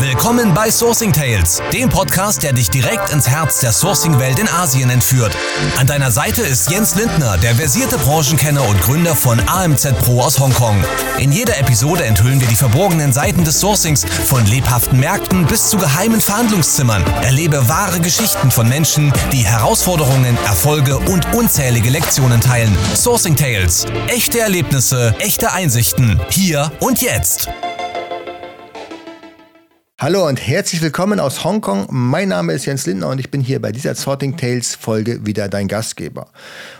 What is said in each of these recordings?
Willkommen bei Sourcing Tales, dem Podcast, der dich direkt ins Herz der Sourcing-Welt in Asien entführt. An deiner Seite ist Jens Lindner, der versierte Branchenkenner und Gründer von AMZ Pro aus Hongkong. In jeder Episode enthüllen wir die verborgenen Seiten des Sourcings, von lebhaften Märkten bis zu geheimen Verhandlungszimmern. Erlebe wahre Geschichten von Menschen, die Herausforderungen, Erfolge und unzählige Lektionen teilen. Sourcing Tales, echte Erlebnisse, echte Einsichten, hier und jetzt. Hallo und herzlich willkommen aus Hongkong. Mein Name ist Jens Lindner und ich bin hier bei dieser Sorting Tales Folge wieder dein Gastgeber.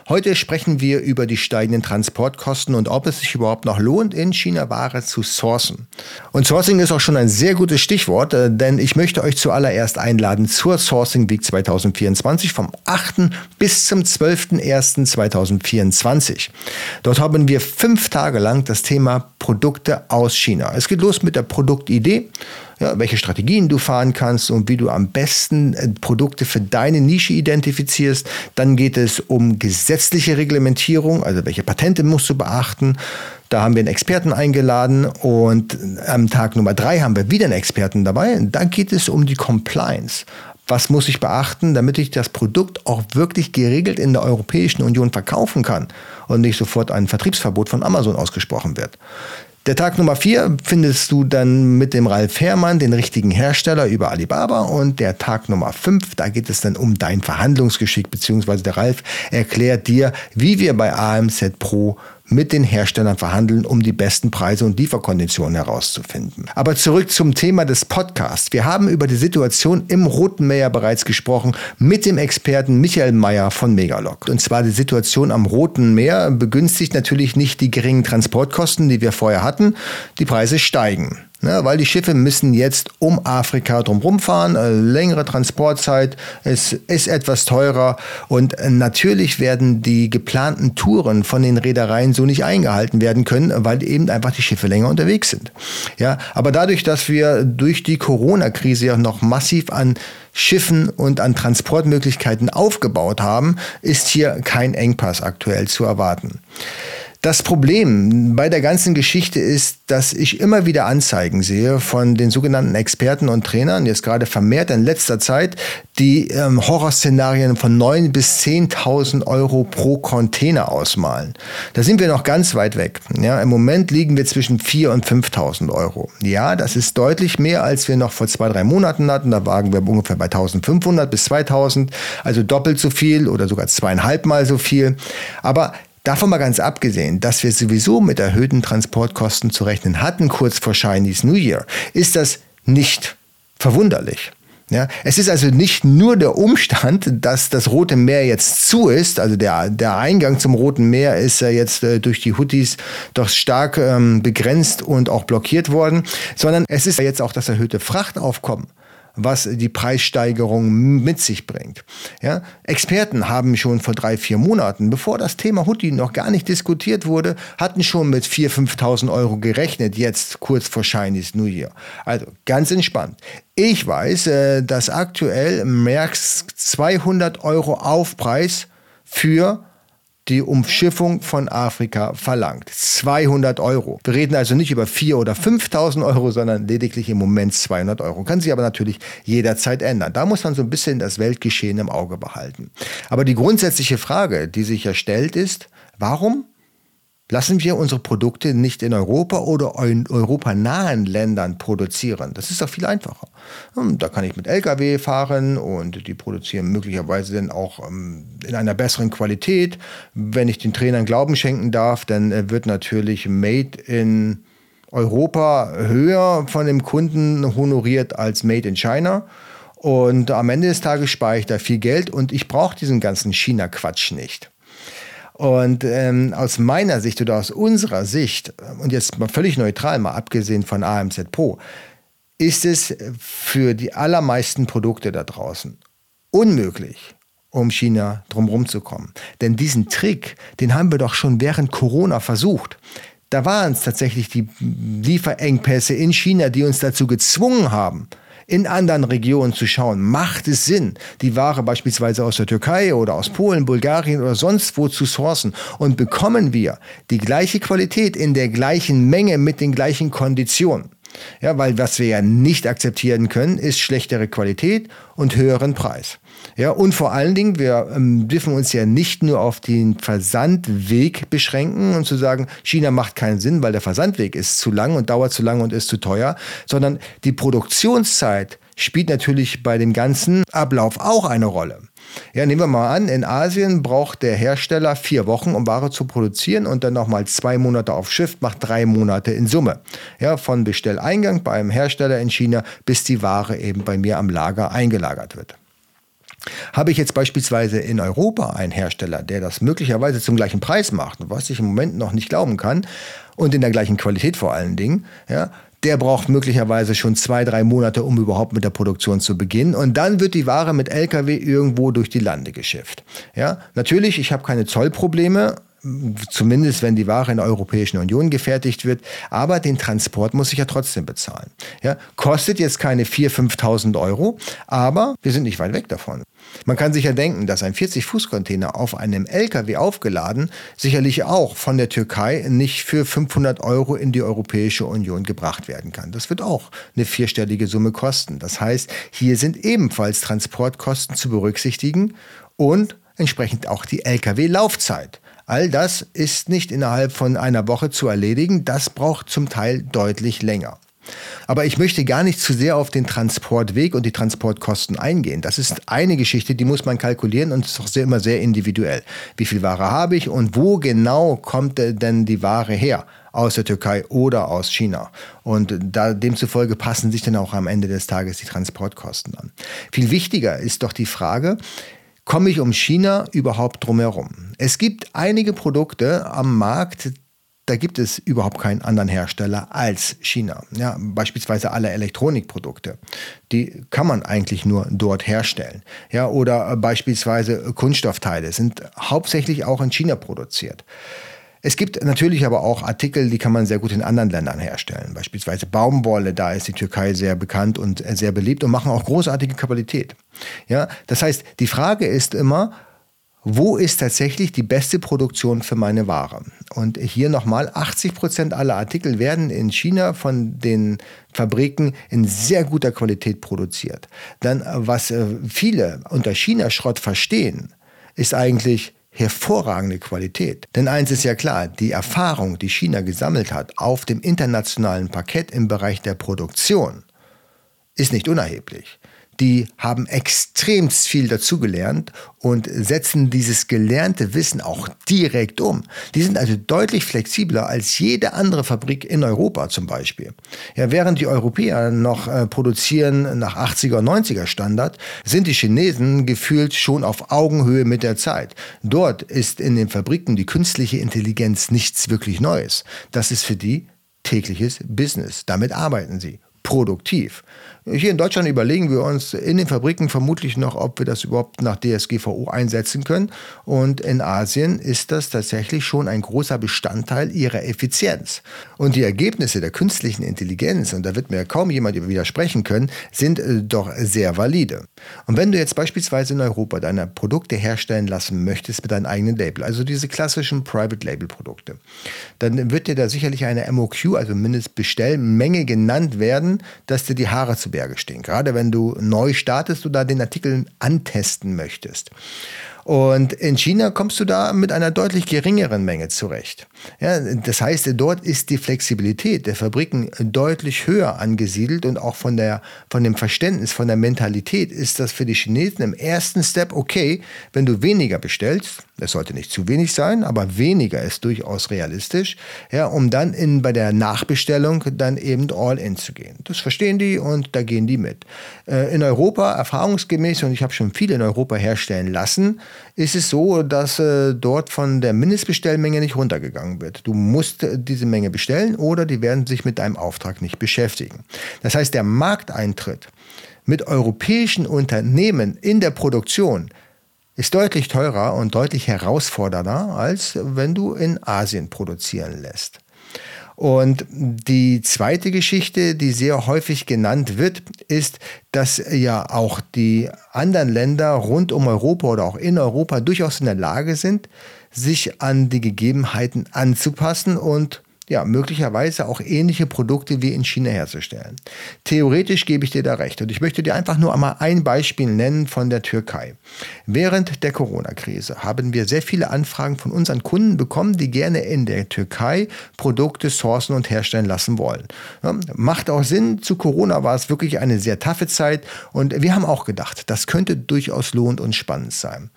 Heute sprechen wir über die steigenden Transportkosten und ob es sich überhaupt noch lohnt, in China Ware zu sourcen. Und Sourcing ist auch schon ein sehr gutes Stichwort, äh, denn ich möchte euch zuallererst einladen zur Sourcing Week 2024 vom 8. bis zum 12.01.2024. Dort haben wir fünf Tage lang das Thema Produkte aus China. Es geht los mit der Produktidee ja, welche Strategien du fahren kannst und wie du am besten äh, Produkte für deine Nische identifizierst. Dann geht es um gesetzliche Reglementierung, also welche Patente musst du beachten. Da haben wir einen Experten eingeladen und am Tag Nummer drei haben wir wieder einen Experten dabei. Da geht es um die Compliance. Was muss ich beachten, damit ich das Produkt auch wirklich geregelt in der Europäischen Union verkaufen kann und nicht sofort ein Vertriebsverbot von Amazon ausgesprochen wird? Der Tag Nummer vier findest du dann mit dem Ralf Herrmann, den richtigen Hersteller über Alibaba. Und der Tag Nummer fünf, da geht es dann um dein Verhandlungsgeschick, beziehungsweise der Ralf erklärt dir, wie wir bei AMZ Pro mit den Herstellern verhandeln, um die besten Preise und Lieferkonditionen herauszufinden. Aber zurück zum Thema des Podcasts. Wir haben über die Situation im Roten Meer bereits gesprochen mit dem Experten Michael Mayer von Megalog. Und zwar die Situation am Roten Meer begünstigt natürlich nicht die geringen Transportkosten, die wir vorher hatten. Die Preise steigen. Ne, weil die Schiffe müssen jetzt um Afrika drumherum fahren, äh, längere Transportzeit, es ist etwas teurer und natürlich werden die geplanten Touren von den Reedereien so nicht eingehalten werden können, weil eben einfach die Schiffe länger unterwegs sind. Ja, aber dadurch, dass wir durch die Corona-Krise ja noch massiv an Schiffen und an Transportmöglichkeiten aufgebaut haben, ist hier kein Engpass aktuell zu erwarten. Das Problem bei der ganzen Geschichte ist, dass ich immer wieder Anzeigen sehe von den sogenannten Experten und Trainern, jetzt gerade vermehrt in letzter Zeit, die ähm, Horrorszenarien von 9.000 bis 10.000 Euro pro Container ausmalen. Da sind wir noch ganz weit weg. Ja, Im Moment liegen wir zwischen 4.000 und 5.000 Euro. Ja, das ist deutlich mehr, als wir noch vor zwei, drei Monaten hatten. Da wagen wir ungefähr bei 1.500 bis 2.000, also doppelt so viel oder sogar zweieinhalb Mal so viel. Aber Davon mal ganz abgesehen, dass wir sowieso mit erhöhten Transportkosten zu rechnen hatten kurz vor Chinese New Year, ist das nicht verwunderlich. Ja, es ist also nicht nur der Umstand, dass das Rote Meer jetzt zu ist, also der, der Eingang zum Roten Meer ist ja jetzt äh, durch die Houthis doch stark ähm, begrenzt und auch blockiert worden, sondern es ist ja jetzt auch das erhöhte Frachtaufkommen was die Preissteigerung mit sich bringt. Ja? Experten haben schon vor drei, vier Monaten, bevor das Thema Hutti noch gar nicht diskutiert wurde, hatten schon mit 4.000, 5.000 Euro gerechnet, jetzt kurz vor Chinese New Year. Also ganz entspannt. Ich weiß, äh, dass aktuell Merks 200 Euro Aufpreis für die Umschiffung von Afrika verlangt. 200 Euro. Wir reden also nicht über 4.000 oder 5.000 Euro, sondern lediglich im Moment 200 Euro. Kann sich aber natürlich jederzeit ändern. Da muss man so ein bisschen das Weltgeschehen im Auge behalten. Aber die grundsätzliche Frage, die sich ja stellt, ist, warum Lassen wir unsere Produkte nicht in Europa oder in europanahen Ländern produzieren. Das ist doch viel einfacher. Hm, da kann ich mit Lkw fahren und die produzieren möglicherweise dann auch ähm, in einer besseren Qualität. Wenn ich den Trainern Glauben schenken darf, dann äh, wird natürlich Made in Europa höher von dem Kunden honoriert als Made in China. Und am Ende des Tages spare ich da viel Geld und ich brauche diesen ganzen China-Quatsch nicht. Und ähm, aus meiner Sicht oder aus unserer Sicht, und jetzt mal völlig neutral, mal abgesehen von AMZ Pro, ist es für die allermeisten Produkte da draußen unmöglich, um China drumherum zu kommen. Denn diesen Trick, den haben wir doch schon während Corona versucht. Da waren es tatsächlich die Lieferengpässe in China, die uns dazu gezwungen haben, in anderen Regionen zu schauen. Macht es Sinn, die Ware beispielsweise aus der Türkei oder aus Polen, Bulgarien oder sonst wo zu sourcen? Und bekommen wir die gleiche Qualität in der gleichen Menge mit den gleichen Konditionen? Ja, weil was wir ja nicht akzeptieren können, ist schlechtere Qualität und höheren Preis. Ja, und vor allen Dingen, wir ähm, dürfen uns ja nicht nur auf den Versandweg beschränken und zu sagen, China macht keinen Sinn, weil der Versandweg ist zu lang und dauert zu lang und ist zu teuer, sondern die Produktionszeit spielt natürlich bei dem ganzen Ablauf auch eine Rolle. Ja, nehmen wir mal an, in Asien braucht der Hersteller vier Wochen, um Ware zu produzieren und dann nochmal zwei Monate auf Schiff, macht drei Monate in Summe. Ja, von Bestelleingang beim Hersteller in China bis die Ware eben bei mir am Lager eingelagert wird. Habe ich jetzt beispielsweise in Europa einen Hersteller, der das möglicherweise zum gleichen Preis macht, was ich im Moment noch nicht glauben kann, und in der gleichen Qualität vor allen Dingen, ja, der braucht möglicherweise schon zwei, drei Monate, um überhaupt mit der Produktion zu beginnen. Und dann wird die Ware mit LKW irgendwo durch die Lande geschifft. Ja, natürlich, ich habe keine Zollprobleme zumindest wenn die Ware in der Europäischen Union gefertigt wird, aber den Transport muss ich ja trotzdem bezahlen. Ja, kostet jetzt keine 4.000, 5.000 Euro, aber wir sind nicht weit weg davon. Man kann sich ja denken, dass ein 40-Fuß-Container auf einem LKW aufgeladen sicherlich auch von der Türkei nicht für 500 Euro in die Europäische Union gebracht werden kann. Das wird auch eine vierstellige Summe kosten. Das heißt, hier sind ebenfalls Transportkosten zu berücksichtigen und entsprechend auch die Lkw-Laufzeit. All das ist nicht innerhalb von einer Woche zu erledigen. Das braucht zum Teil deutlich länger. Aber ich möchte gar nicht zu sehr auf den Transportweg und die Transportkosten eingehen. Das ist eine Geschichte, die muss man kalkulieren und ist auch sehr, immer sehr individuell. Wie viel Ware habe ich und wo genau kommt denn die Ware her? Aus der Türkei oder aus China. Und da, demzufolge passen sich dann auch am Ende des Tages die Transportkosten an. Viel wichtiger ist doch die Frage, komme ich um China überhaupt drumherum? Es gibt einige Produkte am Markt, da gibt es überhaupt keinen anderen Hersteller als China. Ja, beispielsweise alle Elektronikprodukte. Die kann man eigentlich nur dort herstellen. Ja, oder beispielsweise Kunststoffteile sind hauptsächlich auch in China produziert. Es gibt natürlich aber auch Artikel, die kann man sehr gut in anderen Ländern herstellen. Beispielsweise Baumwolle, da ist die Türkei sehr bekannt und sehr beliebt und machen auch großartige Qualität. Ja, das heißt, die Frage ist immer, wo ist tatsächlich die beste Produktion für meine Ware? Und hier nochmal, 80 Prozent aller Artikel werden in China von den Fabriken in sehr guter Qualität produziert. Dann, was äh, viele unter China-Schrott verstehen, ist eigentlich, hervorragende Qualität. Denn eins ist ja klar, die Erfahrung, die China gesammelt hat auf dem internationalen Parkett im Bereich der Produktion, ist nicht unerheblich die haben extremst viel dazugelernt und setzen dieses gelernte Wissen auch direkt um. Die sind also deutlich flexibler als jede andere Fabrik in Europa zum Beispiel. Ja, während die Europäer noch äh, produzieren nach 80er, 90er Standard, sind die Chinesen gefühlt schon auf Augenhöhe mit der Zeit. Dort ist in den Fabriken die künstliche Intelligenz nichts wirklich Neues. Das ist für die tägliches Business. Damit arbeiten sie produktiv. Hier in Deutschland überlegen wir uns in den Fabriken vermutlich noch, ob wir das überhaupt nach DSGVO einsetzen können. Und in Asien ist das tatsächlich schon ein großer Bestandteil ihrer Effizienz. Und die Ergebnisse der künstlichen Intelligenz, und da wird mir kaum jemand widersprechen können, sind äh, doch sehr valide. Und wenn du jetzt beispielsweise in Europa deine Produkte herstellen lassen möchtest mit deinem eigenen Label, also diese klassischen Private Label Produkte, dann wird dir da sicherlich eine MOQ, also Mindestbestellmenge genannt werden, dass dir die Haare zu Berge stehen. Gerade wenn du neu startest oder den Artikel antesten möchtest. Und in China kommst du da mit einer deutlich geringeren Menge zurecht. Ja, das heißt, dort ist die Flexibilität der Fabriken deutlich höher angesiedelt und auch von, der, von dem Verständnis, von der Mentalität ist das für die Chinesen im ersten Step okay, wenn du weniger bestellst. Das sollte nicht zu wenig sein, aber weniger ist durchaus realistisch, ja, um dann in, bei der Nachbestellung dann eben all in zu gehen. Das verstehen die und da gehen die mit. Äh, in Europa erfahrungsgemäß, und ich habe schon viele in Europa herstellen lassen, ist es so, dass äh, dort von der Mindestbestellmenge nicht runtergegangen wird. Du musst äh, diese Menge bestellen oder die werden sich mit deinem Auftrag nicht beschäftigen. Das heißt, der Markteintritt mit europäischen Unternehmen in der Produktion ist deutlich teurer und deutlich herausfordernder, als wenn du in Asien produzieren lässt. Und die zweite Geschichte, die sehr häufig genannt wird, ist, dass ja auch die anderen Länder rund um Europa oder auch in Europa durchaus in der Lage sind, sich an die Gegebenheiten anzupassen und ja, möglicherweise auch ähnliche Produkte wie in China herzustellen. Theoretisch gebe ich dir da recht. Und ich möchte dir einfach nur einmal ein Beispiel nennen von der Türkei. Während der Corona-Krise haben wir sehr viele Anfragen von unseren Kunden bekommen, die gerne in der Türkei Produkte sourcen und herstellen lassen wollen. Ja, macht auch Sinn. Zu Corona war es wirklich eine sehr taffe Zeit. Und wir haben auch gedacht, das könnte durchaus lohnend und spannend sein.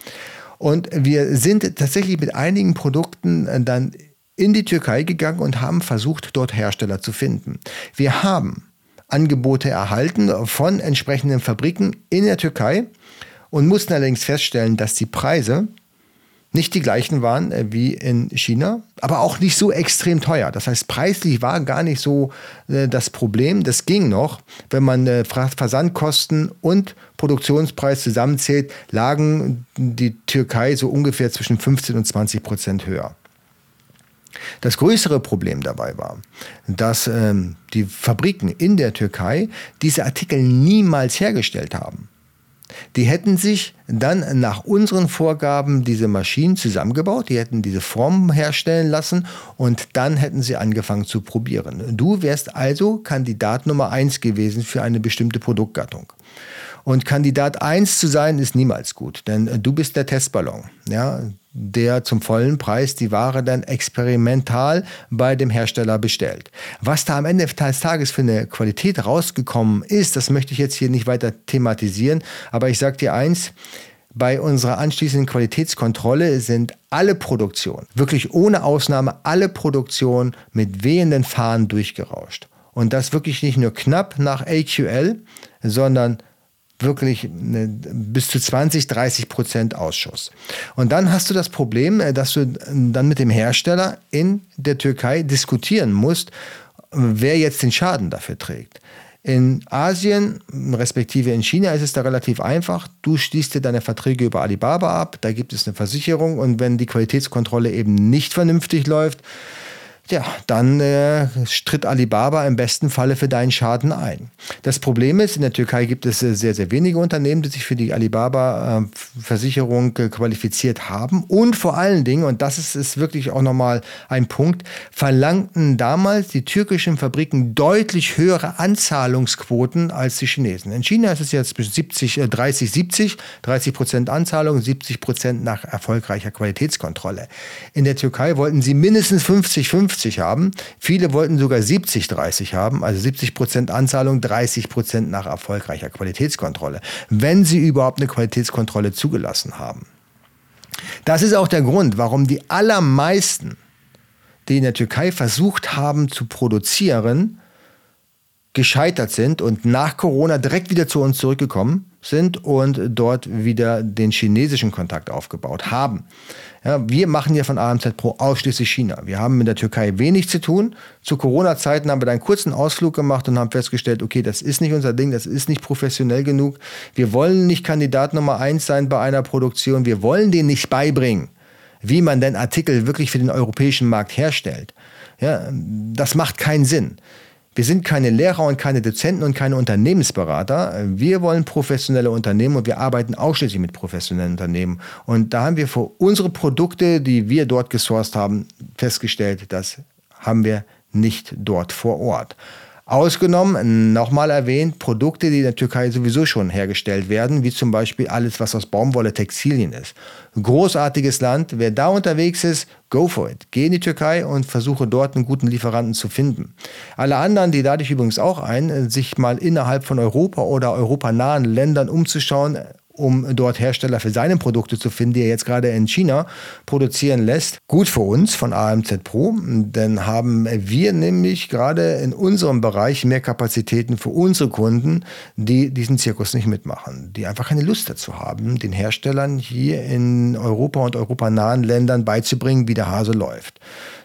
Und wir sind tatsächlich mit einigen Produkten dann in die Türkei gegangen und haben versucht, dort Hersteller zu finden. Wir haben Angebote erhalten von entsprechenden Fabriken in der Türkei und mussten allerdings feststellen, dass die Preise nicht die gleichen waren äh, wie in China, aber auch nicht so extrem teuer. Das heißt, preislich war gar nicht so äh, das Problem. Das ging noch, wenn man äh, Versandkosten und Produktionspreis zusammenzählt, lagen die Türkei so ungefähr zwischen 15 und 20 Prozent höher. Das größere Problem dabei war, dass ähm, die Fabriken in der Türkei diese Artikel niemals hergestellt haben. Die hätten sich dann nach unseren Vorgaben diese Maschinen zusammengebaut, die hätten diese Formen herstellen lassen und dann hätten sie angefangen zu probieren. Du wärst also Kandidat Nummer eins gewesen für eine bestimmte Produktgattung. Und Kandidat 1 zu sein ist niemals gut, denn du bist der Testballon. Ja, der zum vollen Preis die Ware dann experimental bei dem Hersteller bestellt. Was da am Ende des Tages für eine Qualität rausgekommen ist, das möchte ich jetzt hier nicht weiter thematisieren, aber ich sage dir eins, bei unserer anschließenden Qualitätskontrolle sind alle Produktionen, wirklich ohne Ausnahme alle Produktionen mit wehenden Fahnen durchgerauscht. Und das wirklich nicht nur knapp nach AQL, sondern wirklich bis zu 20, 30 Prozent Ausschuss. Und dann hast du das Problem, äh, dass du dann mit dem Hersteller in der Türkei diskutieren musst, wer jetzt den Schaden dafür trägt. In Asien, respektive in China, ist es da relativ einfach. Du schließt dir deine Verträge über Alibaba ab, da gibt es eine Versicherung und wenn die Qualitätskontrolle eben nicht vernünftig läuft, ja, dann äh, tritt Alibaba im besten Falle für deinen Schaden ein. Das Problem ist, in der Türkei gibt es äh, sehr, sehr wenige Unternehmen, die sich für die Alibaba-Versicherung äh, qualifiziert haben. Und vor allen Dingen, und das ist, ist wirklich auch nochmal ein Punkt, verlangten damals die türkischen Fabriken deutlich höhere Anzahlungsquoten als die Chinesen. In China ist es jetzt 70, 30, 70, 30 Prozent Anzahlung, 70 Prozent nach erfolgreicher Qualitätskontrolle. In der Türkei wollten sie mindestens 50, 50 50 haben. Viele wollten sogar 70-30 haben, also 70 Prozent Anzahlung, 30 Prozent nach erfolgreicher Qualitätskontrolle, wenn sie überhaupt eine Qualitätskontrolle zugelassen haben. Das ist auch der Grund, warum die allermeisten, die in der Türkei versucht haben zu produzieren, gescheitert sind und nach Corona direkt wieder zu uns zurückgekommen sind und dort wieder den chinesischen Kontakt aufgebaut haben. Ja, wir machen ja von AMZ Pro ausschließlich China. Wir haben mit der Türkei wenig zu tun. Zu Corona-Zeiten haben wir da einen kurzen Ausflug gemacht und haben festgestellt, okay, das ist nicht unser Ding, das ist nicht professionell genug. Wir wollen nicht Kandidat Nummer eins sein bei einer Produktion. Wir wollen denen nicht beibringen, wie man denn Artikel wirklich für den europäischen Markt herstellt. Ja, das macht keinen Sinn. Wir sind keine Lehrer und keine Dozenten und keine Unternehmensberater. Wir wollen professionelle Unternehmen und wir arbeiten ausschließlich mit professionellen Unternehmen. Und da haben wir für unsere Produkte, die wir dort gesourced haben, festgestellt, das haben wir nicht dort vor Ort. Ausgenommen, nochmal erwähnt, Produkte, die in der Türkei sowieso schon hergestellt werden, wie zum Beispiel alles, was aus Baumwolle Textilien ist. Großartiges Land. Wer da unterwegs ist, go for it. Geh in die Türkei und versuche dort einen guten Lieferanten zu finden. Alle anderen, die lade ich übrigens auch ein, sich mal innerhalb von Europa oder europanahen Ländern umzuschauen, um dort Hersteller für seine Produkte zu finden, die er jetzt gerade in China produzieren lässt. Gut für uns von AMZ Pro, denn haben wir nämlich gerade in unserem Bereich mehr Kapazitäten für unsere Kunden, die diesen Zirkus nicht mitmachen, die einfach keine Lust dazu haben, den Herstellern hier in Europa und europanahen Ländern beizubringen, wie der Hase läuft.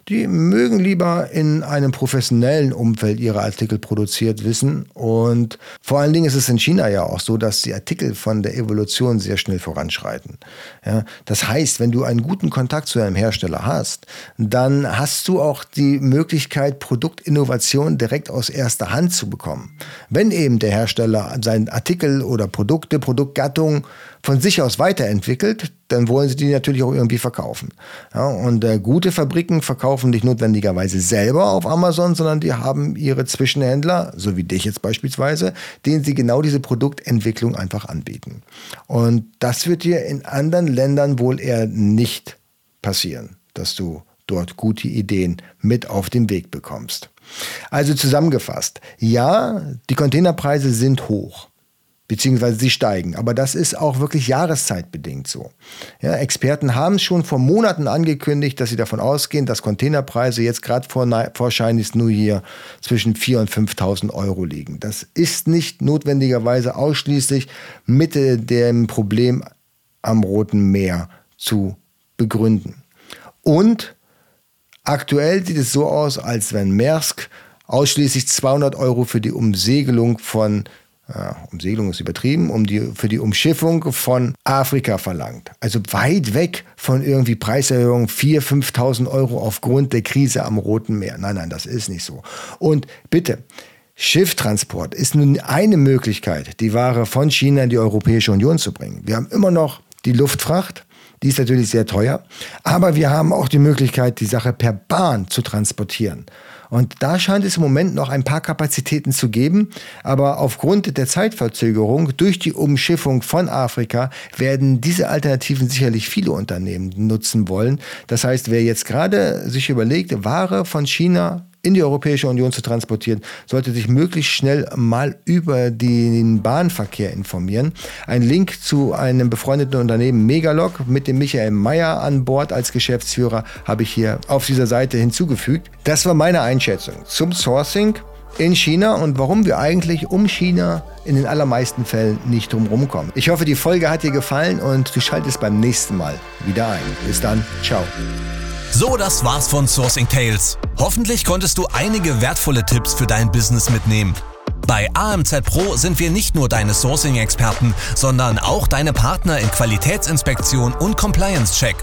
Die mögen lieber in einem professionellen Umfeld ihre Artikel produziert wissen. Und vor allen Dingen ist es in China ja auch so, dass die Artikel von der Evolution sehr schnell voranschreiten. Ja, das heißt, wenn du einen guten Kontakt zu einem Hersteller hast, dann hast du auch die Möglichkeit, Produktinnovation direkt aus erster Hand zu bekommen. Wenn eben der Hersteller seinen Artikel oder Produkte, Produktgattung von sich aus weiterentwickelt, dann wollen sie die natürlich auch irgendwie verkaufen. Ja, und äh, gute Fabriken verkaufen nicht notwendigerweise selber auf Amazon, sondern die haben ihre Zwischenhändler, so wie dich jetzt beispielsweise, denen sie genau diese Produktentwicklung einfach anbieten. Und das wird dir in anderen Ländern wohl eher nicht passieren, dass du dort gute Ideen mit auf den Weg bekommst. Also zusammengefasst, ja, die Containerpreise sind hoch beziehungsweise sie steigen. Aber das ist auch wirklich jahreszeitbedingt so. Ja, Experten haben schon vor Monaten angekündigt, dass sie davon ausgehen, dass Containerpreise jetzt gerade vor, vor Chinese New Year zwischen 4.000 und 5.000 Euro liegen. Das ist nicht notwendigerweise ausschließlich mit dem Problem am Roten Meer zu begründen. Und aktuell sieht es so aus, als wenn Maersk ausschließlich 200 Euro für die Umsegelung von ja, Umsegelung ist übertrieben, um die, für die Umschiffung von Afrika verlangt. Also weit weg von irgendwie Preiserhöhungen 4.000, 5.000 Euro aufgrund der Krise am Roten Meer. Nein, nein, das ist nicht so. Und bitte, Schifftransport ist nun eine Möglichkeit, die Ware von China in die Europäische Union zu bringen. Wir haben immer noch die Luftfracht, die ist natürlich sehr teuer, aber wir haben auch die Möglichkeit, die Sache per Bahn zu transportieren. Und da scheint es im Moment noch ein paar Kapazitäten zu geben. Aber aufgrund der Zeitverzögerung durch die Umschiffung von Afrika werden diese Alternativen sicherlich viele Unternehmen nutzen wollen. Das heißt, wer jetzt gerade sich überlegt, Ware von China in die Europäische Union zu transportieren, sollte sich möglichst schnell mal über den Bahnverkehr informieren. Ein Link zu einem befreundeten Unternehmen Megalog mit dem Michael Meyer an Bord als Geschäftsführer habe ich hier auf dieser Seite hinzugefügt. Das war meine Einschätzung zum Sourcing in China und warum wir eigentlich um China in den allermeisten Fällen nicht drumherum kommen. Ich hoffe, die Folge hat dir gefallen und du schaltest beim nächsten Mal wieder ein. Bis dann, ciao. So, das war's von Sourcing Tales. Hoffentlich konntest du einige wertvolle Tipps für dein Business mitnehmen. Bei AMZ Pro sind wir nicht nur deine Sourcing-Experten, sondern auch deine Partner in Qualitätsinspektion und Compliance-Check.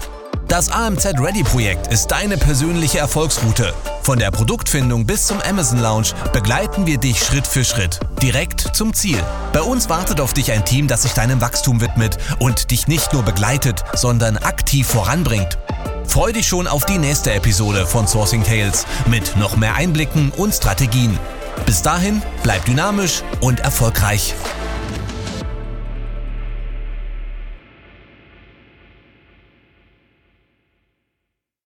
Das AMZ Ready Projekt ist deine persönliche Erfolgsroute. Von der Produktfindung bis zum Amazon Lounge begleiten wir dich Schritt für Schritt, direkt zum Ziel. Bei uns wartet auf dich ein Team, das sich deinem Wachstum widmet und dich nicht nur begleitet, sondern aktiv voranbringt. Freu dich schon auf die nächste Episode von Sourcing Tales mit noch mehr Einblicken und Strategien. Bis dahin, bleib dynamisch und erfolgreich.